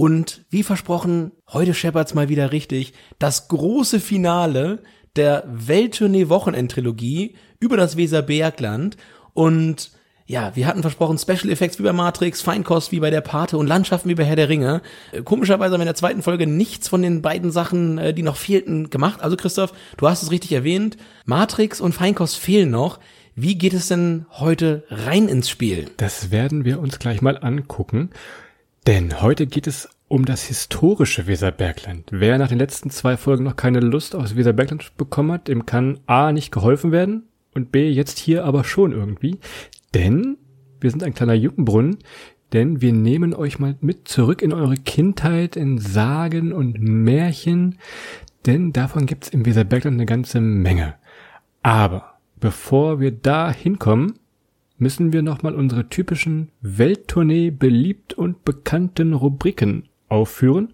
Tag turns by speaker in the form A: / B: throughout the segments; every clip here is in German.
A: Und wie versprochen, heute scheppert's mal wieder richtig. Das große Finale der Welttournee-Wochenendtrilogie über das Weserbergland. Und ja, wir hatten versprochen Special Effects wie bei Matrix, Feinkost wie bei der Pate und Landschaften wie bei Herr der Ringe. Äh, Komischerweise haben wir in der zweiten Folge nichts von den beiden Sachen, äh, die noch fehlten, gemacht. Also Christoph, du hast es richtig erwähnt. Matrix und Feinkost fehlen noch. Wie geht es denn heute rein ins Spiel?
B: Das werden wir uns gleich mal angucken. Denn heute geht es um das historische Weserbergland. Wer nach den letzten zwei Folgen noch keine Lust aufs Weserbergland bekommen hat, dem kann A nicht geholfen werden und B jetzt hier aber schon irgendwie. Denn wir sind ein kleiner Juckenbrunnen, denn wir nehmen euch mal mit zurück in eure Kindheit, in Sagen und Märchen, denn davon gibt's im Weserbergland eine ganze Menge. Aber bevor wir da hinkommen, müssen wir nochmal unsere typischen Welttournee beliebt und bekannten Rubriken aufführen.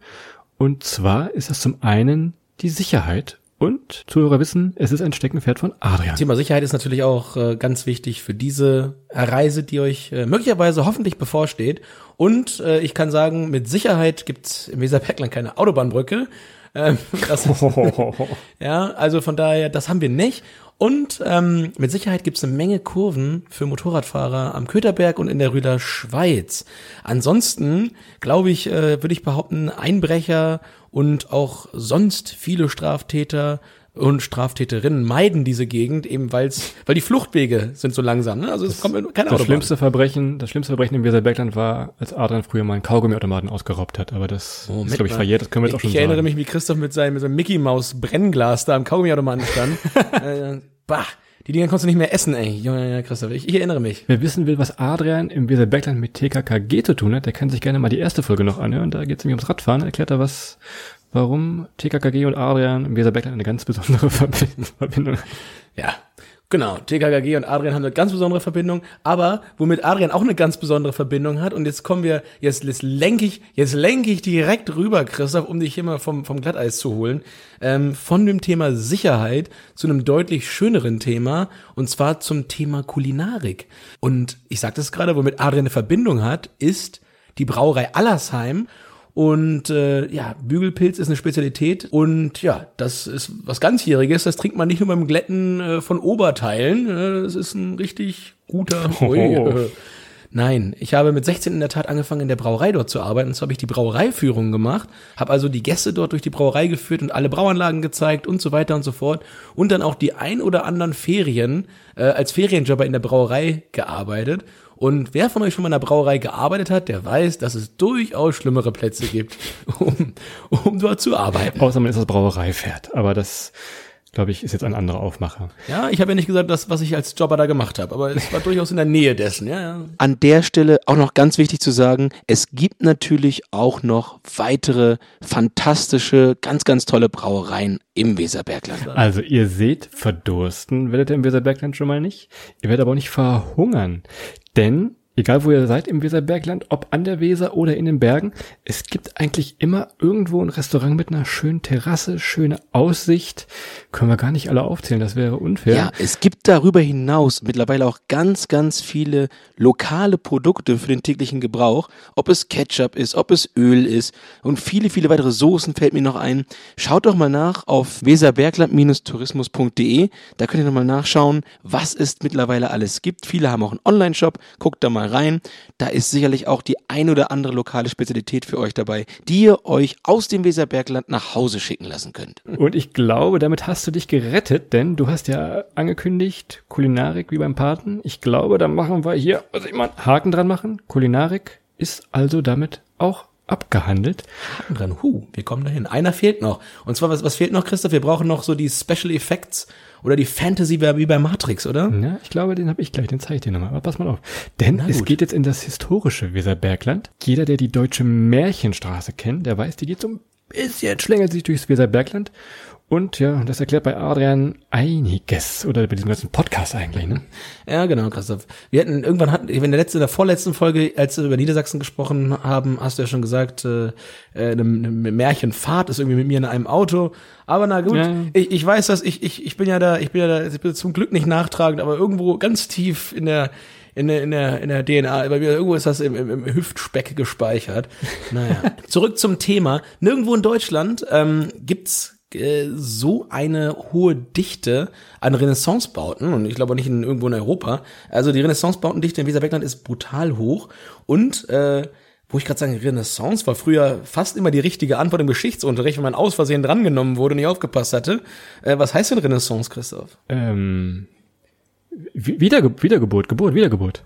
B: Und zwar ist das zum einen die Sicherheit. Und Zuhörer wissen, es ist ein Steckenpferd von Adrian.
A: Thema Sicherheit ist natürlich auch äh, ganz wichtig für diese Reise, die euch äh, möglicherweise hoffentlich bevorsteht. Und äh, ich kann sagen, mit Sicherheit gibt's im Weserbergland keine Autobahnbrücke. Ähm, das, ja, also von daher, das haben wir nicht. Und ähm, mit Sicherheit gibt's eine Menge Kurven für Motorradfahrer am Köterberg und in der Rüder Schweiz. Ansonsten, glaube ich, äh, würde ich behaupten, Einbrecher und auch sonst viele Straftäter und Straftäterinnen meiden diese Gegend eben weil's, weil die Fluchtwege sind so langsam. Ne? Also es kommt keine
B: Das
A: Autobahn.
B: schlimmste Verbrechen, das schlimmste Verbrechen im Weserbergland war, als Adrian früher mal einen Kaugummiautomaten ausgeraubt hat. Aber das
A: Moment
B: ist, glaube ich, verjährt. Das können wir jetzt auch
A: ich,
B: schon
A: ich erinnere
B: sagen.
A: mich, wie Christoph mit seinem, mit seinem Mickey Maus Brennglas da am Kaugummiautomaten stand. äh, bah, die Dinger konntest du nicht mehr essen, ey. Junge, ja, Christoph, ich, ich erinnere mich.
B: Wer wissen will, was Adrian im Weserbergland mit TKKG zu tun hat, der kann sich gerne mal die erste Folge noch anhören. Da geht es nämlich ums Radfahren. Erklärt er was, warum TKKG und Adrian im Weserbergland eine ganz besondere Verbi- Verbindung
A: Ja, genau. TKKG und Adrian haben eine ganz besondere Verbindung, aber womit Adrian auch eine ganz besondere Verbindung hat, und jetzt kommen wir, jetzt, jetzt lenke ich, jetzt lenke ich direkt rüber, Christoph, um dich hier mal vom, vom Glatteis zu holen, ähm, von dem Thema Sicherheit zu einem deutlich schöneren Thema, und zwar zum Thema Kulinarik. Und ich sagte es gerade, womit Adrian eine Verbindung hat, ist die Brauerei Allersheim. Und äh, ja, Bügelpilz ist eine Spezialität und ja, das ist was ganzjähriges. Das trinkt man nicht nur beim Glätten äh, von Oberteilen. Äh, das ist ein richtig guter. Ui, äh, Nein, ich habe mit 16 in der Tat angefangen, in der Brauerei dort zu arbeiten. Und so habe ich die Brauereiführung gemacht, habe also die Gäste dort durch die Brauerei geführt und alle Brauanlagen gezeigt und so weiter und so fort. Und dann auch die ein oder anderen Ferien äh, als Ferienjobber in der Brauerei gearbeitet. Und wer von euch schon mal in einer Brauerei gearbeitet hat, der weiß, dass es durchaus schlimmere Plätze gibt, um, um dort zu arbeiten.
B: Außer man ist das Brauereipferd. Aber das, glaube ich, ist jetzt ein anderer Aufmacher.
A: Ja, ich habe ja nicht gesagt, das, was ich als Jobber da gemacht habe, aber es war durchaus in der Nähe dessen. Ja, ja.
C: An der Stelle auch noch ganz wichtig zu sagen, es gibt natürlich auch noch weitere fantastische, ganz, ganz tolle Brauereien im Weserbergland.
B: Also ihr seht, verdursten werdet ihr im Weserbergland schon mal nicht. Ihr werdet aber auch nicht verhungern. Denn, egal wo ihr seid im Weserbergland, ob an der Weser oder in den Bergen, es gibt eigentlich immer irgendwo ein Restaurant mit einer schönen Terrasse, schöne Aussicht. Können wir gar nicht alle aufzählen, das wäre unfair.
C: Ja, es gibt darüber hinaus mittlerweile auch ganz, ganz viele lokale Produkte für den täglichen Gebrauch. Ob es Ketchup ist, ob es Öl ist und viele, viele weitere Soßen fällt mir noch ein. Schaut doch mal nach auf weserbergland-tourismus.de. Da könnt ihr nochmal nachschauen, was es mittlerweile alles gibt. Viele haben auch einen Online-Shop. Guckt da mal rein. Da ist sicherlich auch die ein oder andere lokale Spezialität für euch dabei, die ihr euch aus dem Weserbergland nach Hause schicken lassen könnt.
B: Und ich glaube, damit hast du dich gerettet, denn du hast ja angekündigt, Kulinarik wie beim Paten. Ich glaube, da machen wir hier, also ich mal Haken dran machen. Kulinarik ist also damit auch abgehandelt.
A: Haken dran. Huh, wir kommen dahin. Einer fehlt noch. Und zwar, was, was fehlt noch, Christoph? Wir brauchen noch so die Special Effects oder die Fantasy wie bei Matrix, oder?
B: Ja, ich glaube, den habe ich gleich, den zeige ich dir nochmal. Aber pass mal auf. Denn es geht jetzt in das historische Weserbergland. Jeder, der die deutsche Märchenstraße kennt, der weiß, die geht so ein bisschen, schlängelt sich durchs Weserbergland. Und ja, das erklärt bei Adrian einiges. Oder bei diesem ganzen Podcast eigentlich, ne?
A: Ja, genau, Christoph. Wir hatten irgendwann hatten, in der letzten, in der vorletzten Folge, als wir über Niedersachsen gesprochen haben, hast du ja schon gesagt, äh, äh, eine, eine Märchenfahrt ist irgendwie mit mir in einem Auto. Aber na gut,
B: Ja.
A: ich, ich weiß das, ich, ich, ich bin ja da, ich bin ja da, ich bin zum Glück nicht nachtragend, aber irgendwo ganz tief in der in der, in der, in der DNA, bei mir irgendwo ist das im, im, im Hüftspeck gespeichert. Naja. Zurück zum Thema. Nirgendwo in Deutschland ähm, gibt's äh, so eine hohe Dichte an Renaissancebauten und ich glaube nicht in, irgendwo in Europa. Also die Renaissancebautendichte in Weserbergland ist brutal hoch und äh, wo ich gerade sage, Renaissance war früher fast immer die richtige Antwort im Geschichtsunterricht, wenn man aus Versehen drangenommen wurde und nicht aufgepasst hatte. Äh, was heißt denn Renaissance, Christoph?
B: Ähm, Wi- Wiederge Wiedergeburt, Geburt, Wiedergeburt.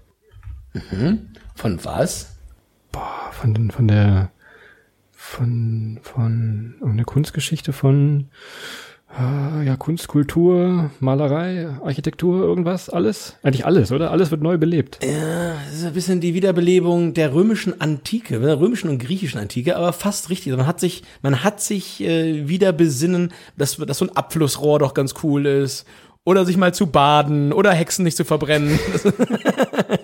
A: Von was?
B: Boah, von, von der, von, von, irgendeine Kunstgeschichte von, äh, ja, Kunst, Kultur, Malerei, Architektur, irgendwas, alles? Eigentlich alles, oder? Alles wird neu belebt.
A: Ja, das ist ein bisschen die Wiederbelebung der römischen Antike, der römischen und griechischen Antike, aber fast richtig. Man hat sich, man hat sich äh, wieder besinnen, dass, dass so ein Abflussrohr doch ganz cool ist. Oder sich mal zu baden oder Hexen nicht zu verbrennen.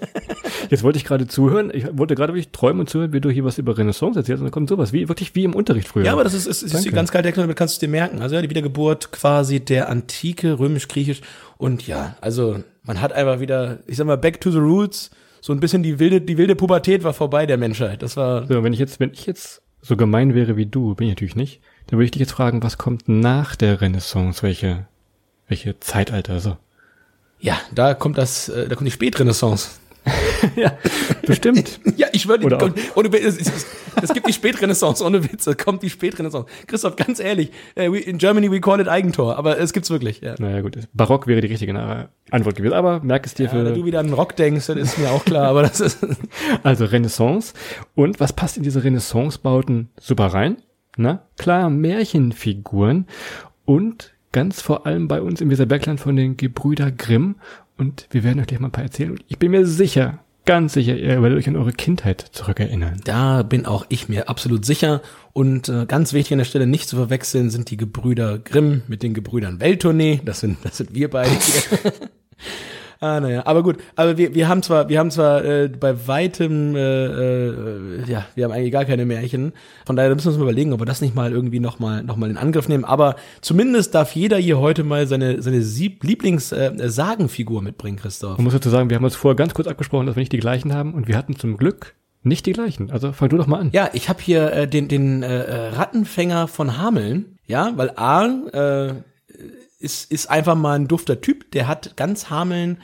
B: Jetzt wollte ich gerade zuhören, ich wollte gerade wirklich träumen und zuhören, wie du hier was über Renaissance erzählst und dann kommt sowas, wie, wirklich wie im Unterricht früher.
A: Ja, aber das ist, ist, ist ganz Erklärung, damit kannst du dir merken. Also ja, die Wiedergeburt quasi der Antike, römisch-griechisch. Und ja, also man hat einfach wieder, ich sag mal, back to the roots. So ein bisschen die wilde, die wilde Pubertät war vorbei der Menschheit. Das war,
B: So, wenn ich jetzt, wenn ich jetzt so gemein wäre wie du, bin ich natürlich nicht, dann würde ich dich jetzt fragen, was kommt nach der Renaissance? Welche, welche Zeitalter, so?
A: ja, da kommt das, äh, da kommt die Spätrenaissance.
B: ja, bestimmt.
A: Ja, ich würde, ohne es, es, es gibt die Spätrenaissance, ohne Witz, es kommt die Spätrenaissance. Christoph, ganz ehrlich, äh, in Germany we call it Eigentor, aber es gibt's wirklich, ja.
B: naja, gut. Barock wäre die richtige Na- Antwort gewesen, aber merk es dir
A: Ja, wenn du
B: für,
A: wieder an Rock denkst, das ist mir auch klar, aber das ist,
B: also Renaissance. Und was passt in diese Renaissance-Bauten super rein? Na, klar, Märchenfiguren und ganz vor allem bei uns im Weserbergland von den Gebrüder Grimm. Und wir werden euch gleich mal ein paar erzählen. Und ich bin mir sicher, ganz sicher, ihr werdet euch an eure Kindheit zurückerinnern.
A: Da bin auch ich mir absolut sicher. Und äh, ganz wichtig an der Stelle nicht zu verwechseln sind die Gebrüder Grimm mit den Gebrüdern Welttournee. Das sind, das sind wir beide hier. ah, naja, aber gut. Aber wir, wir haben zwar, wir haben zwar äh, bei weitem, äh, äh, ja, wir haben eigentlich gar keine Märchen. Von daher müssen wir uns mal überlegen, ob wir das nicht mal irgendwie noch mal, noch mal in Angriff nehmen. Aber zumindest darf jeder hier heute mal seine, seine Lieblings-Sagenfigur mitbringen, Christoph.
B: Man muss dazu sagen, wir haben uns vorher ganz kurz abgesprochen, dass wir nicht die gleichen haben und wir hatten zum Glück nicht die gleichen. Also fang du doch mal an.
A: Ja, ich habe hier äh, den, den äh, äh, Rattenfänger von Hameln, ja, weil A äh, ist, ist einfach mal ein dufter Typ, der hat ganz Hameln,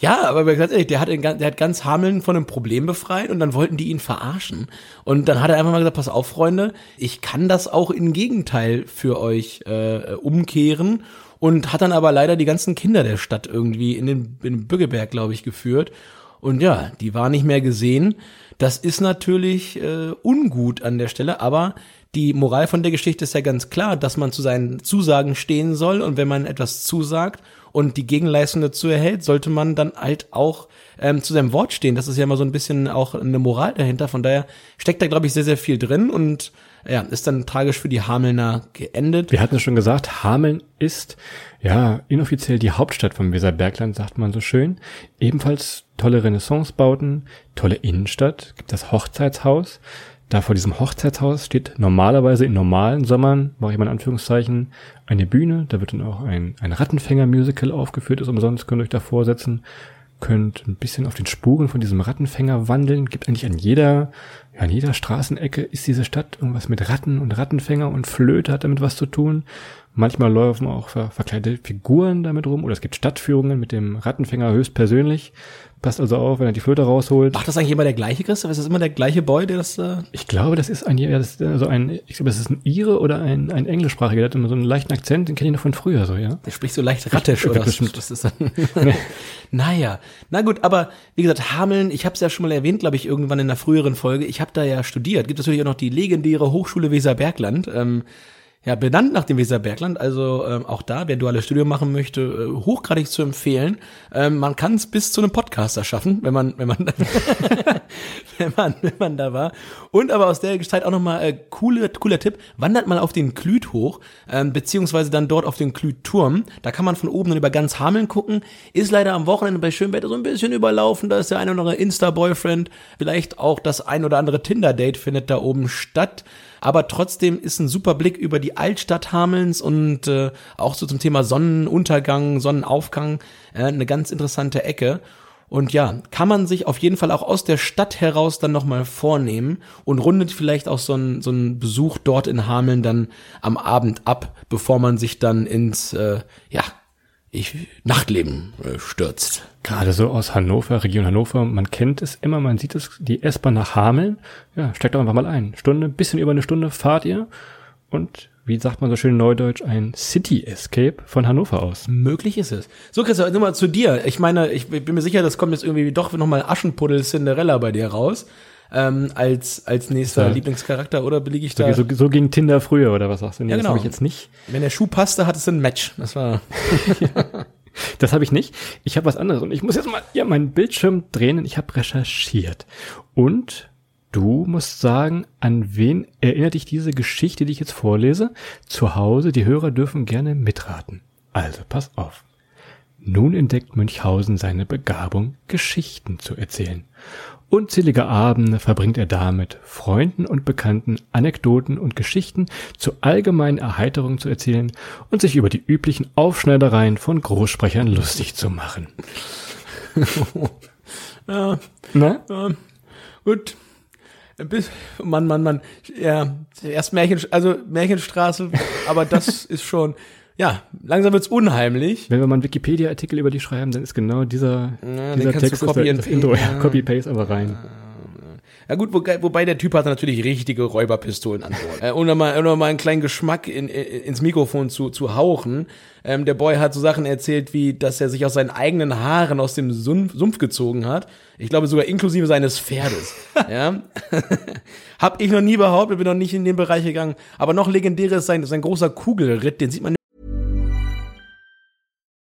A: ja, aber ganz ehrlich, der hat, in, der hat ganz Hameln von einem Problem befreit und dann wollten die ihn verarschen. Und dann hat er einfach mal gesagt, pass auf, Freunde, ich kann das auch im Gegenteil für euch äh, umkehren und hat dann aber leider die ganzen Kinder der Stadt irgendwie in den, in den Bückeberg, glaube ich, geführt. Und ja, die war nicht mehr gesehen. Das ist natürlich äh, ungut an der Stelle, aber die Moral von der Geschichte ist ja ganz klar, dass man zu seinen Zusagen stehen soll und wenn man etwas zusagt und die Gegenleistung dazu erhält, sollte man dann halt auch ähm, zu seinem Wort stehen. Das ist ja immer so ein bisschen auch eine Moral dahinter. Von daher steckt da, glaube ich, sehr, sehr viel drin und ja, ist dann tragisch für die Hamelner geendet.
B: Wir hatten es schon gesagt, Hameln ist ja inoffiziell die Hauptstadt vom Weserbergland, sagt man so schön. Ebenfalls tolle Renaissancebauten, tolle Innenstadt, gibt das Hochzeitshaus. Da vor diesem Hochzeitshaus steht normalerweise in normalen Sommern, mache ich mal in Anführungszeichen, eine Bühne. Da wird dann auch ein, ein Rattenfänger-Musical aufgeführt, ist umsonst, könnt ihr euch davor setzen. Könnt ein bisschen auf den Spuren von diesem Rattenfänger wandeln. Gibt eigentlich an jeder, ja, an jeder Straßenecke ist diese Stadt irgendwas mit Ratten und Rattenfänger und Flöte hat damit was zu tun. Manchmal laufen auch ver verkleidete Figuren damit rum oder es gibt Stadtführungen mit dem Rattenfänger höchstpersönlich. Passt also auf, wenn er die Flöte rausholt.
A: Macht das eigentlich immer der gleiche, Christoph? Ist das immer der gleiche Boy, der das äh
B: Ich glaube, das ist ein, ja, das ist also ein, ich glaube, das ist ein Ire oder ein, ein englischsprachiger, der hat immer so einen leichten Akzent, den kenne ich noch von früher, so, ja.
A: Der spricht so leicht rattisch
B: Ja,
A: oder was, was ist dann? naja, na gut, aber wie gesagt, Hameln, ich habe es ja schon mal erwähnt, glaube ich, irgendwann in einer früheren Folge. Ich habe da ja studiert. Gibt natürlich auch noch die legendäre Hochschule Weserbergland. Ähm, ja, benannt nach dem Weserbergland, also ähm, auch da, wer duales Studium machen möchte, äh, hochgradig zu empfehlen. Ähm, man kann es bis zu einem Podcaster schaffen, wenn man, wenn man, wenn man, wenn man da war. Und aber aus der Zeit auch nochmal äh, coole, cooler Tipp, wandert mal auf den Klüt hoch, ähm, beziehungsweise dann dort auf den Klütturm. Da kann man von oben dann über ganz Hameln gucken. Ist leider am Wochenende bei schönem Wetter so ein bisschen überlaufen. Da ist der ein oder andere Insta-Boyfriend. Vielleicht auch das ein oder andere Tinder-Date findet da oben statt. Aber trotzdem ist ein super Blick über die Altstadt Hamelns und äh, auch so zum Thema Sonnenuntergang, Sonnenaufgang äh, eine ganz interessante Ecke. Und ja, kann man sich auf jeden Fall auch aus der Stadt heraus dann nochmal vornehmen und rundet vielleicht auch so einen so einen Besuch dort in Hameln dann am Abend ab, bevor man sich dann ins, äh, ja, ich, Nachtleben äh, stürzt.
B: Gerade so aus Hannover, Region Hannover, man kennt es immer, man sieht es, die S-Bahn nach Hameln, ja, steigt doch einfach mal ein. Stunde, bisschen über eine Stunde fahrt ihr und wie sagt man so schön neudeutsch, ein City Escape von Hannover aus.
A: Möglich ist es. So, Christoph, nur mal zu dir. Ich meine, ich bin mir sicher, das kommt jetzt irgendwie doch nochmal Aschenpuddel Cinderella bei dir raus. Ähm, als, als nächster
B: Ja.
A: Lieblingscharakter, oder belege ich
B: So,
A: da?
B: so, so ging Tinder früher, oder was sagst du? Nee,
A: Ja,
B: das
A: genau.
B: habe ich jetzt nicht.
A: Wenn der Schuh passte, hat es ein Match. Das war.
B: Das habe ich nicht. Ich habe was anderes. Und ich muss jetzt mal ja, meinen Bildschirm drehen ich habe recherchiert. Und du musst sagen, an wen erinnert dich diese Geschichte, die ich jetzt vorlese? Zu Hause, die Hörer dürfen gerne mitraten. Also, pass auf. Nun entdeckt Münchhausen seine Begabung, Geschichten zu erzählen. Unzählige Abende verbringt er damit, Freunden und Bekannten Anekdoten und Geschichten zur allgemeinen Erheiterung zu erzählen und sich über die üblichen Aufschneidereien von Großsprechern lustig zu machen.
A: Ja,
B: Na?
A: ja, gut. Bis, Mann, Mann, Mann. Ja, erst Märchen, also Märchenstraße, aber das ist schon. Ja, langsam wird's unheimlich.
B: Wenn wir mal einen Wikipedia-Artikel über die schreiben, dann ist genau dieser,
A: den
B: dieser
A: du
B: Text ist
A: copy
B: das Intro. Ja, Copy-Paste aber rein.
A: Ja gut, wo, wobei der Typ hatte natürlich richtige Räuberpistolen an Bord. äh, um, mal, um mal einen kleinen Geschmack in, in, ins Mikrofon zu, zu hauchen. Ähm, der Boy hat so Sachen erzählt, wie dass er sich aus seinen eigenen Haaren aus dem Sumpf, Sumpf gezogen hat. Ich glaube sogar inklusive seines Pferdes. ja. Hab ich noch nie behauptet, bin noch nicht in den Bereich gegangen. Aber noch legendärer ist sein, sein großer Kugelritt, den sieht man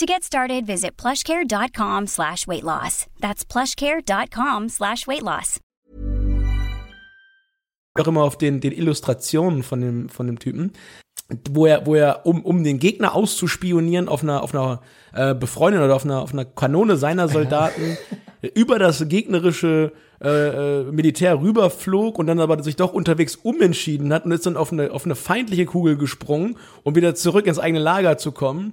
D: To get started, visit plushcare.com slash weight loss. That's plushcare.com slash weight loss.
A: auch immer auf den, den Illustrationen von dem, von dem Typen, wo er, wo er, um, um den Gegner auszuspionieren, auf einer, auf einer äh, Befreundin oder auf einer, auf einer Kanone seiner Soldaten über das gegnerische äh, äh, Militär rüberflog und dann aber sich doch unterwegs umentschieden hat und ist dann auf eine, auf eine feindliche Kugel gesprungen, um wieder zurück ins eigene Lager zu kommen.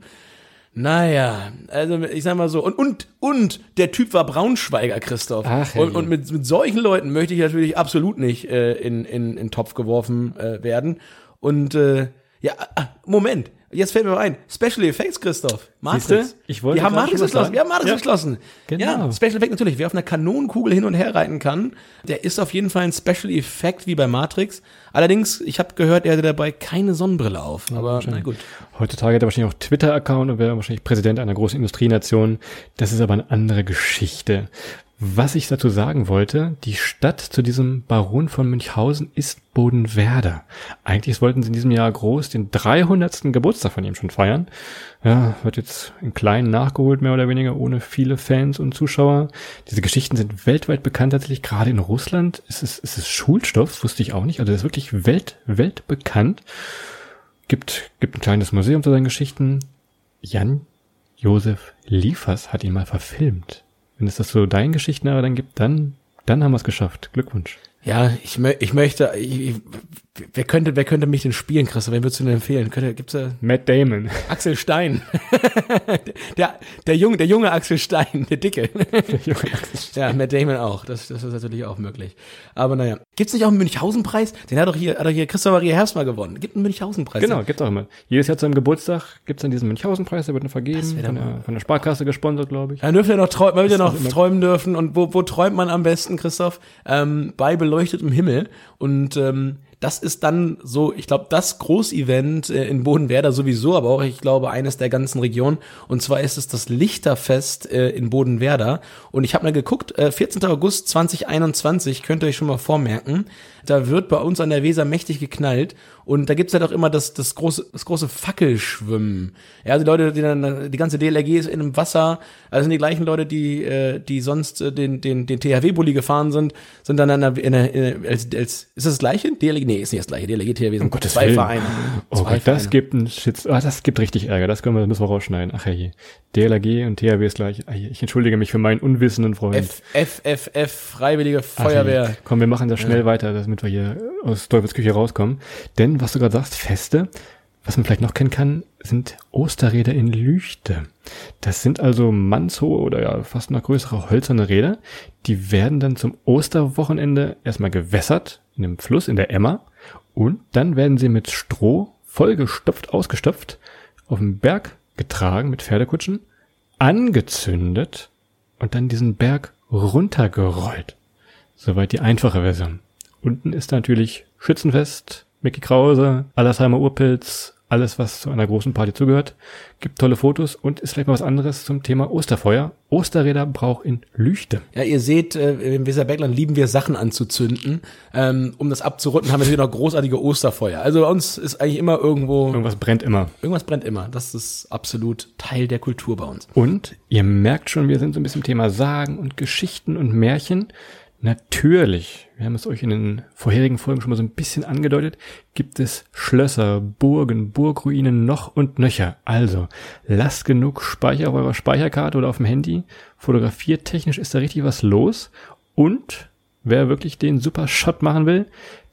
A: Naja, also ich sag mal so, und, und, und der Typ war Braunschweiger, Christoph.
B: Ach,
A: und, und mit, mit solchen Leuten möchte ich natürlich absolut nicht äh, in, in, in Topf geworfen äh, werden. Und äh, ja, ah, Moment, jetzt fällt mir ein. Special Effects, Christoph. Matrix.
B: Siehste? Ich wollte
A: Wir haben Matrix geschlossen. Wir haben Matrix
B: Ja.
A: geschlossen.
B: Genau.
A: Ja, Special Effect natürlich. Wer auf einer Kanonenkugel hin und her reiten kann, der ist auf jeden Fall ein Special Effect wie bei Matrix. Allerdings, ich habe gehört, er hatte dabei keine Sonnenbrille auf. Aber na gut.
B: Heutzutage hat er wahrscheinlich auch Twitter-Account und wäre wahrscheinlich Präsident einer großen Industrienation. Das ist aber eine andere Geschichte. Was ich dazu sagen wollte, die Stadt zu diesem Baron von Münchhausen ist Bodenwerder. Eigentlich wollten sie in diesem Jahr groß den 300. Geburtstag von ihm schon feiern. Ja, wird jetzt in kleinen nachgeholt, mehr oder weniger, ohne viele Fans und Zuschauer. Diese Geschichten sind weltweit bekannt, tatsächlich gerade in Russland. Es ist, es ist Schulstoff, wusste ich auch nicht. Also das ist wirklich welt, weltbekannt gibt, gibt ein kleines Museum zu seinen Geschichten. Jan Josef Liefers hat ihn mal verfilmt. Wenn es das so deinen Geschichten aber dann gibt, dann, dann haben wir es geschafft. Glückwunsch.
A: Ja, ich, ich möchte, ich, ich wer könnte, wer könnte mich denn spielen, Christoph? Wen würdest du denn empfehlen? Könnte, gibt's da
B: Matt Damon.
A: Axel Stein? der, der junge, der junge Axel Stein, der dicke. ja, Matt Damon auch. Das, das ist natürlich auch möglich. Aber naja. Gibt's nicht auch einen Münchhausen-Preis? Den hat doch hier, hat doch hier Christoph Maria Herbst mal gewonnen. Gibt einen Münchhausen-Preis.
B: Genau, gibt's auch immer. Jedes Jahr zu seinem Geburtstag gibt's dann diesen Münchhausen-Preis, der wird dann vergeben, von der, von der Sparkasse gesponsert, glaube ich.
A: Man dürfte ja noch träumen, man will ja noch träumen dürfen. Und wo, wo träumt man am besten, Christoph? Ähm, bei beleuchtetem Himmel. Und ähm, das ist dann so, ich glaube, das Großevent äh, in Bodenwerder sowieso, aber auch, ich glaube, eines der ganzen Region. Und zwar ist es das Lichterfest äh, in Bodenwerder. Und ich habe mal geguckt, äh, 14. August 2021, könnt ihr euch schon mal vormerken. Da wird bei uns an der Weser mächtig geknallt. Und da gibt's halt auch immer das, das große, das große Fackelschwimmen. Ja, die Leute, die dann, die ganze DLRG ist in einem Wasser, also sind die gleichen Leute, die, äh, die sonst äh, den, den, den THW-Bulli gefahren sind, sind dann in der, in der, in der als, als, ist das das gleiche? DLRG? Nee, ist nicht das gleiche. DLRG, THW sind
B: Gottes
A: zwei
B: Willen.
A: Vereine.
B: Oh
A: Zwei
B: Gott, das
A: Vereine.
B: gibt einen Shit, ah, das gibt richtig Ärger. Das können wir, das müssen wir rausschneiden. Ach je. DLRG und THW ist gleich. Ah. Ich entschuldige mich für meinen unwissenden Freund.
A: F, F, F, F, Freiwillige
B: Ach.
A: Feuerwehr.
B: Komm, wir machen das schnell weiter, damit wir hier aus Teufels Küche rauskommen. Denn, was du gerade sagst, Feste, was man vielleicht noch kennen kann, sind Osterräder in Lüchte. Das sind also mannshohe oder ja fast noch größere hölzerne Räder. Die werden dann zum Osterwochenende erstmal gewässert in dem Fluss, in der Emmer. Und dann werden sie mit Stroh vollgestopft, ausgestopft, auf den Berg getragen mit Pferdekutschen, angezündet und dann diesen Berg runtergerollt. Soweit die einfache Version. Unten ist natürlich Schützenfest, Mickey Krause, Allersheimer Urpilz, alles, was zu einer großen Party zugehört. Gibt tolle Fotos und ist vielleicht mal was anderes zum Thema Osterfeuer. Osterräder braucht in Lüchte.
A: Ja, ihr seht, äh, im Weserbergland lieben wir Sachen anzuzünden. Ähm, um das abzurunden, haben wir natürlich noch großartige Osterfeuer. Also bei uns ist eigentlich immer irgendwo,
B: Irgendwas brennt immer.
A: irgendwas brennt immer. Das ist absolut Teil der Kultur bei uns.
B: Und ihr merkt schon, wir sind so ein bisschen im Thema Sagen und Geschichten und Märchen. Natürlich, wir haben es euch in den vorherigen Folgen schon mal so ein bisschen angedeutet, gibt es Schlösser, Burgen, Burgruinen noch und nöcher. Also, lasst genug Speicher auf eurer Speicherkarte oder auf dem Handy. Fotografiertechnisch ist da richtig was los. Und wer wirklich den super Shot machen will,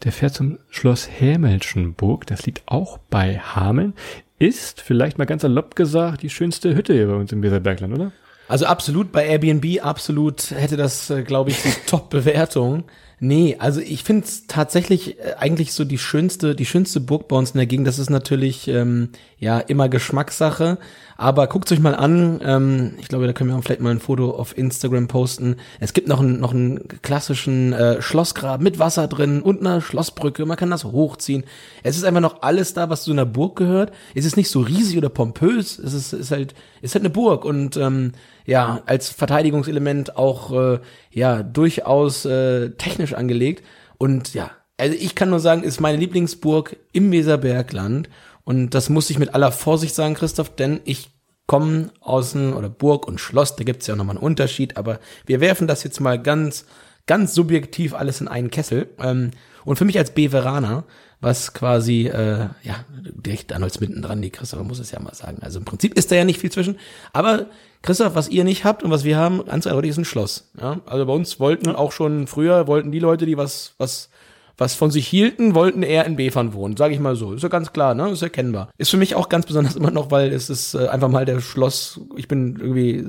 B: der fährt zum Schloss Hämelschenburg. Das liegt auch bei Hameln. Ist, vielleicht mal ganz salopp gesagt, die schönste Hütte hier bei uns im Weserbergland, oder?
A: Also absolut bei Airbnb, absolut hätte das, äh, glaube ich, die Top-Bewertung. Nee, also ich finde es tatsächlich äh, eigentlich so die schönste, die schönste Burg bei uns in der Gegend. Das ist natürlich ähm, ja immer Geschmackssache. Aber guckt euch mal an. Ähm, ich glaube, da können wir auch vielleicht mal ein Foto auf Instagram posten. Es gibt noch einen, noch einen klassischen äh, Schlossgraben mit Wasser drin und eine Schlossbrücke. Man kann das hochziehen. Es ist einfach noch alles da, was zu einer Burg gehört. Es ist nicht so riesig oder pompös. Es ist, ist halt, ist halt eine Burg und ähm, ja als Verteidigungselement auch äh, ja durchaus äh, technisch angelegt. Und ja, also ich kann nur sagen, ist meine Lieblingsburg im Weserbergland. Und das muss ich mit aller Vorsicht sagen, Christoph, denn ich komme aus dem, oder Burg und Schloss, da gibt's ja auch nochmal einen Unterschied, aber wir werfen das jetzt mal ganz, ganz subjektiv alles in einen Kessel. Ähm, und für mich als Beveraner, was quasi, äh, ja, direkt an uns mittendran, die Christoph muss es ja mal sagen. Also im Prinzip ist da ja nicht viel zwischen. Aber Christoph, was ihr nicht habt und was wir haben, ganz eindeutig ist ein Schloss. Ja? Also bei uns wollten auch schon früher, wollten die Leute, die was, was was von sich hielten, wollten eher in Befern wohnen, sage ich mal so. Ist ja ganz klar, ne? Ist erkennbar. Ist für mich auch ganz besonders immer noch, weil es ist äh, einfach mal der Schloss, ich bin irgendwie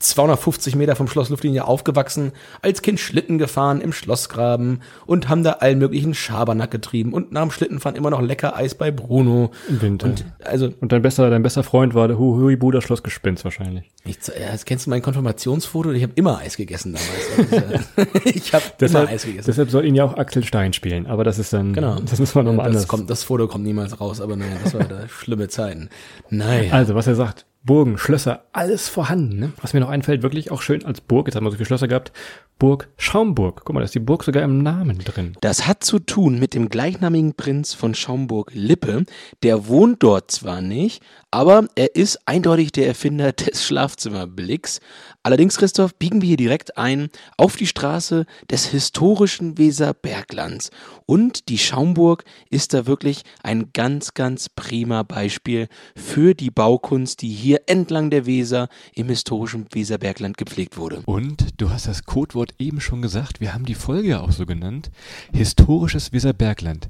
A: 250 Meter vom Schloss Luftlinie aufgewachsen, als Kind Schlitten gefahren im Schlossgraben und haben da allen möglichen Schabernack getrieben und nach dem Schlittenfahren immer noch lecker Eis bei Bruno.
B: Im Winter.
A: Und also,
B: Und dein bester, dein bester Freund war der Hu- Huibuder Schlossgespenst wahrscheinlich.
A: ich, ja, kennst du mein Konfirmationsfoto? Ich habe immer Eis gegessen damals. Ich habe immer Eis gegessen.
B: deshalb soll ihn ja auch Axel Stein spielen, aber das ist dann,
A: Genau.
B: das müssen wir nochmal
A: das
B: anders.
A: Kommt, das Foto kommt niemals raus, aber naja, das war da schlimme Zeiten. Naja.
B: Also, was er sagt, Burgen, Schlösser, alles vorhanden. Ne? Was mir noch einfällt, wirklich auch schön als Burg, jetzt haben wir so viele Schlösser gehabt, Burg Schaumburg. Guck mal, da ist die Burg sogar im Namen drin.
C: Das hat zu tun mit dem gleichnamigen Prinz von Schaumburg-Lippe. Der wohnt dort zwar nicht, aber er ist eindeutig der Erfinder des Schlafzimmerblicks. Allerdings, Christoph, biegen wir hier direkt ein auf die Straße des historischen Weserberglands. Und die Schaumburg ist da wirklich ein ganz, ganz prima Beispiel für die Baukunst, die hier entlang der Weser im historischen Weserbergland gepflegt wurde.
B: Und du hast das Codewort eben schon gesagt, wir haben die Folge auch so genannt, historisches Weserbergland.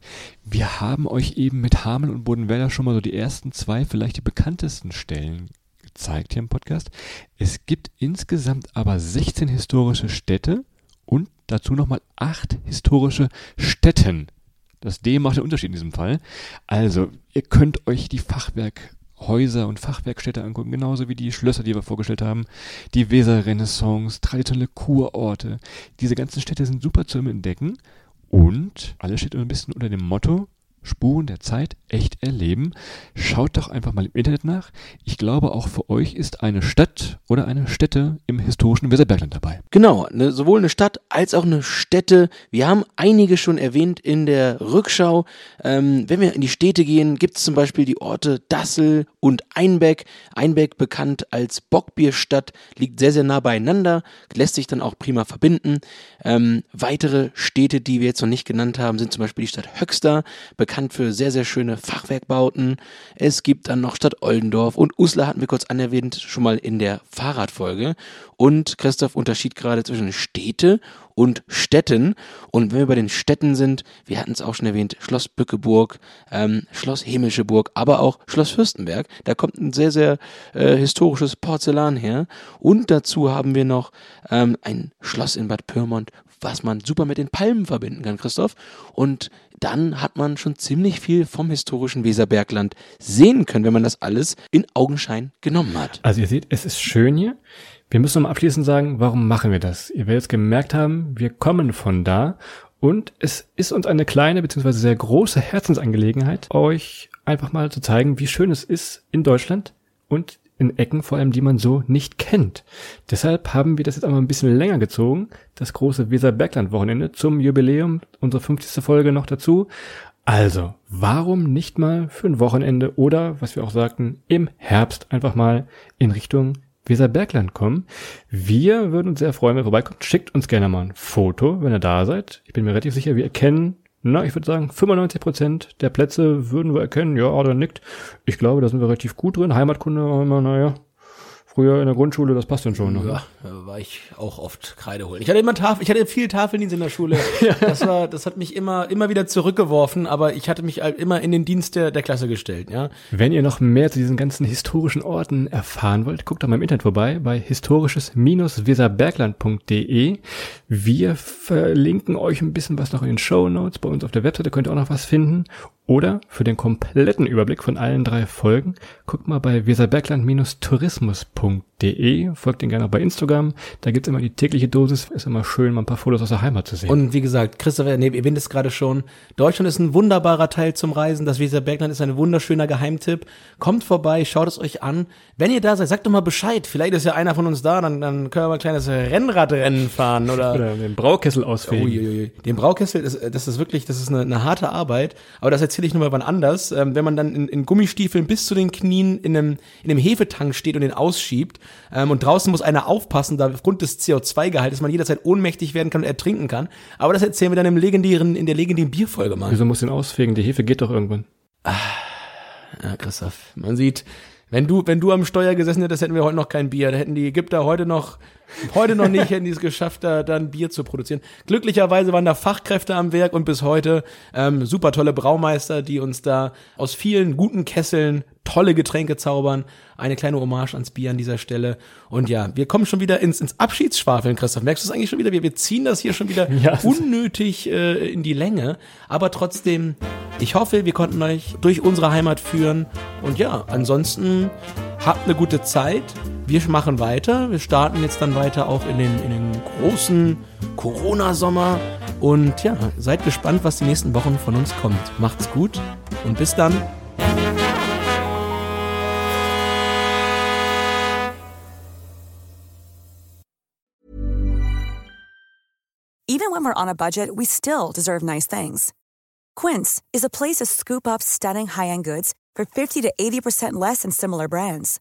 B: Wir haben euch eben mit Hameln und Bodenwälder schon mal so die ersten zwei, vielleicht die bekanntesten Stellen gezeigt hier im Podcast. Es gibt insgesamt aber 16 historische Städte und dazu nochmal acht historische Städten. Das D macht den Unterschied in diesem Fall. Also, ihr könnt euch die Fachwerkhäuser und Fachwerkstädte angucken, genauso wie die Schlösser, die wir vorgestellt haben, die Weserrenaissance, traditionelle Kurorte. Diese ganzen Städte sind super zu entdecken und alles steht ein bisschen unter dem Motto Spuren der Zeit echt erleben. Schaut doch einfach mal im Internet nach. Ich glaube, auch für euch ist eine Stadt oder eine Stätte im historischen Weserbergland dabei.
C: Genau, ne, sowohl eine Stadt als auch eine Stätte. Wir haben einige schon erwähnt in der Rückschau. Ähm, wenn wir in die Städte gehen, gibt es zum Beispiel die Orte Dassel und Einbeck. Einbeck bekannt als Bockbierstadt, liegt sehr, sehr nah beieinander, lässt sich dann auch prima verbinden. Ähm, weitere Städte, die wir jetzt noch nicht genannt haben, sind zum Beispiel die Stadt Höxter, für sehr, sehr schöne Fachwerkbauten. Es gibt dann noch Stadt Oldendorf und Uslar hatten wir kurz anerwähnt, schon mal in der Fahrradfolge. Und Christoph unterschied gerade zwischen Städte und Städten. Und wenn wir bei den Städten sind, wir hatten es auch schon erwähnt, Schloss Bückeburg, ähm, Schloss Hemischeburg, aber auch Schloss Fürstenberg. Da kommt ein sehr, sehr äh, historisches Porzellan her. Und dazu haben wir noch ähm, ein Schloss in Bad Pyrmont, was man super mit den Palmen verbinden kann, Christoph. Und dann hat man schon ziemlich viel vom historischen Weserbergland sehen können, wenn man das alles in Augenschein genommen hat.
B: Also ihr seht, es ist schön hier. Wir müssen nochmal abschließend sagen, warum machen wir das? Ihr werdet jetzt gemerkt haben, wir kommen von da und es ist uns eine kleine bzw. sehr große Herzensangelegenheit, euch einfach mal zu zeigen, wie schön es ist in Deutschland und in Ecken vor allem, die man so nicht kennt. Deshalb haben wir das jetzt einmal ein bisschen länger gezogen, das große Weser-Bergland-Wochenende zum Jubiläum, unsere 50. Folge noch dazu. Also, warum nicht mal für ein Wochenende oder, was wir auch sagten, im Herbst einfach mal in Richtung Weserbergland kommen. Wir würden uns sehr freuen, wenn ihr vorbeikommt. Schickt uns gerne mal ein Foto, wenn ihr da seid. Ich bin mir relativ sicher, wir erkennen na, ich würde sagen, 95 Prozent der Plätze würden wir erkennen. Ja, oder nickt. Ich glaube, da sind wir relativ gut drin. Heimatkunde naja, früher in der Grundschule, das passt dann schon. Ne?
A: Ja, da war ich auch oft Kreide holen. Ich hatte immer Tafel, ich hatte viel Tafeldienst in der Schule. Das war, das hat mich immer, immer wieder zurückgeworfen, aber ich hatte mich halt immer in den Dienst der, der Klasse gestellt, ja.
B: Wenn ihr noch mehr zu diesen ganzen historischen Orten erfahren wollt, guckt doch mal im Internet vorbei bei historisches-weserbergland.de. Wir verlinken euch ein bisschen was noch in den Show Notes. Bei uns auf der Webseite könnt ihr auch noch was finden. Oder für den kompletten Überblick von allen drei Folgen, guckt mal bei weserbergland-tourismus.de, folgt den gerne auch bei Instagram, da gibt's immer die tägliche Dosis, ist immer schön, mal ein paar Fotos aus der Heimat zu sehen.
A: Und wie gesagt, Christopher, nee, ihr es gerade schon, Deutschland ist ein wunderbarer Teil zum Reisen, das Weserbergland ist ein wunderschöner Geheimtipp. Kommt vorbei, schaut es euch an. Wenn ihr da seid, sagt doch mal Bescheid, vielleicht ist ja einer von uns da, dann, dann können wir mal ein kleines Rennradrennen fahren oder...
B: oder den Braukessel ausfegen.
A: Uiuiui. Den Braukessel, das, das ist wirklich, das ist eine, eine harte Arbeit, aber das erzähle ich nur mal wann anders. Ähm, wenn man dann in, in Gummistiefeln bis zu den Knien in einem, in einem Hefetank steht und den ausschiebt ähm, und draußen muss einer aufpassen, da aufgrund des CO2-Gehaltes man jederzeit ohnmächtig werden kann und ertrinken kann. Aber das erzählen wir dann im legendären, in der legendären Bierfolge mal.
B: Wieso muss den ausfegen? Die Hefe geht doch irgendwann.
A: Ja, Christoph, man sieht, wenn du, wenn du am Steuer gesessen hättest, hätten wir heute noch kein Bier. Da hätten die Ägypter heute noch, heute noch nicht, hätten die es geschafft, da, da ein Bier zu produzieren. Glücklicherweise waren da Fachkräfte am Werk und bis heute ähm, super tolle Braumeister, die uns da aus vielen guten Kesseln tolle Getränke zaubern. Eine kleine Hommage ans Bier an dieser Stelle. Und ja, wir kommen schon wieder ins, ins Abschiedsschwafeln, Christoph. Merkst du es eigentlich schon wieder? Wir, wir ziehen das hier schon wieder
B: Ja,
A: unnötig äh, in die Länge. Aber trotzdem, ich hoffe, wir konnten euch durch unsere Heimat führen. Und ja, ansonsten habt eine gute Zeit. Wir machen weiter. Wir starten jetzt dann weiter auch in den, in den großen Corona-Sommer. Und ja, seid gespannt, was die nächsten Wochen von uns kommt. Macht's gut und bis dann.
E: Even when we're on a budget, we still deserve nice things. Quince is a place to scoop up stunning high-end goods for 50 to 80% less than similar brands.